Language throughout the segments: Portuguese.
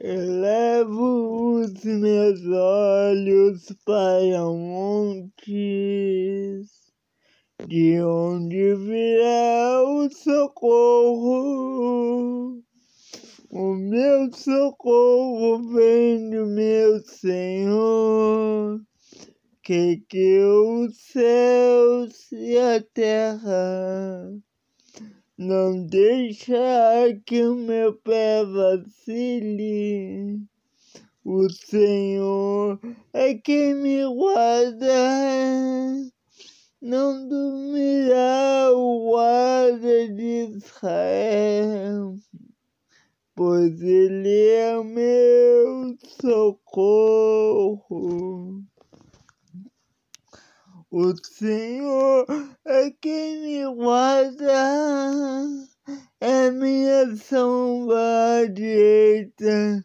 Elevo os meus olhos para montes, de onde virá o socorro. O meu socorro vem do meu Senhor, que criou os céus e a terra não deixa que o meu pé vacile. O Senhor é quem me guarda. Não dormirá o guarda de Israel, pois ele é o meu socorro. O Senhor é quem me guarda, minha sombra direita,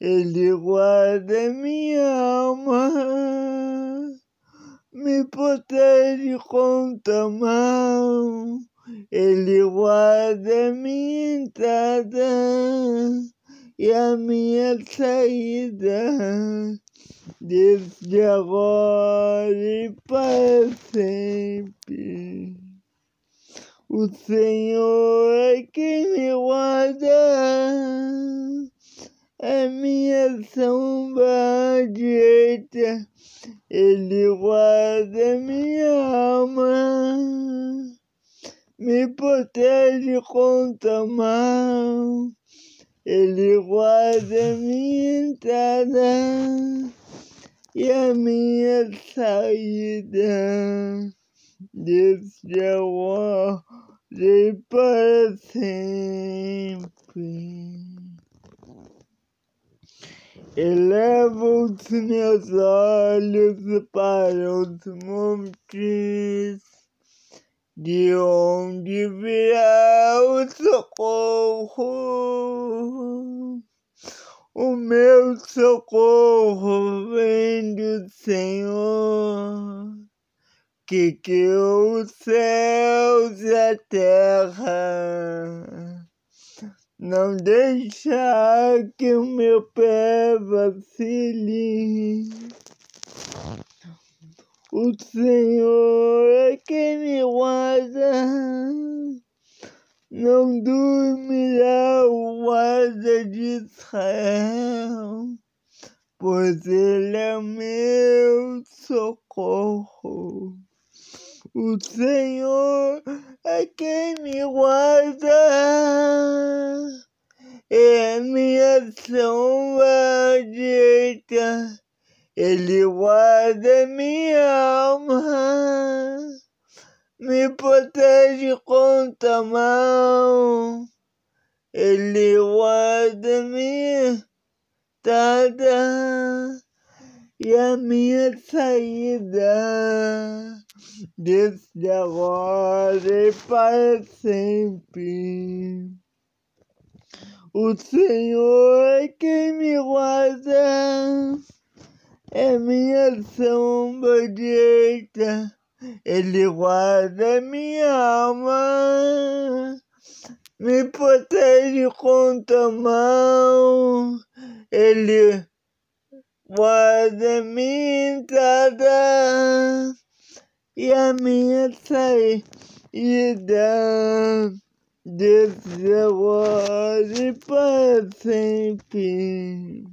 Ele guarda minha alma, me protege contra mal, Ele guarda minha entrada e a minha saída desde agora e para sempre. O Senhor é quem me guarda, é minha sombra direita, Ele guarda minha alma, me protege contra mal, Ele guarda minha entrada e a minha saída desde agora e para sempre. Elevo os meus olhos para os montes, de onde virá o socorro. O meu socorro vem do Senhor, que criou os céus e a terra. Não deixa que o meu pé vacile. O Senhor é quem me guarda não dormirá o guarda de Israel, pois ele é meu socorro. O Senhor é quem me guarda, é minha sombra direita, ele guarda minha alma. Me protege contra mal. Ele guarda minha entrada e a minha saída, desde agora e para sempre. O Senhor é quem me guarda, é minha sombra direita ele guarda minha alma, me protege contra o mal. Ele entrada e a minha saída. Desde agora e para sempre.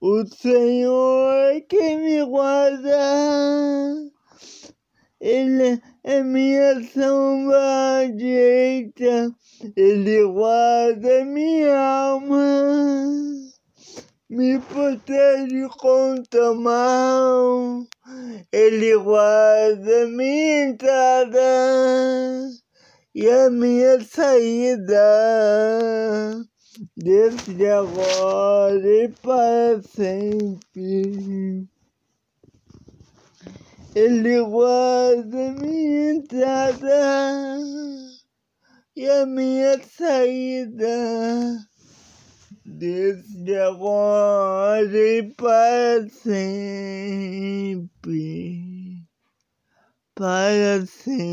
O Senhor é quem me guarda. Ele é minha sombra direita, Ele guarda minha alma, me protege contra mal, Ele guarda minha entrada e a minha saída, desde agora e para sempre. Ele guarda minha entrada e a minha saída, desde agora e para sempre, para sempre.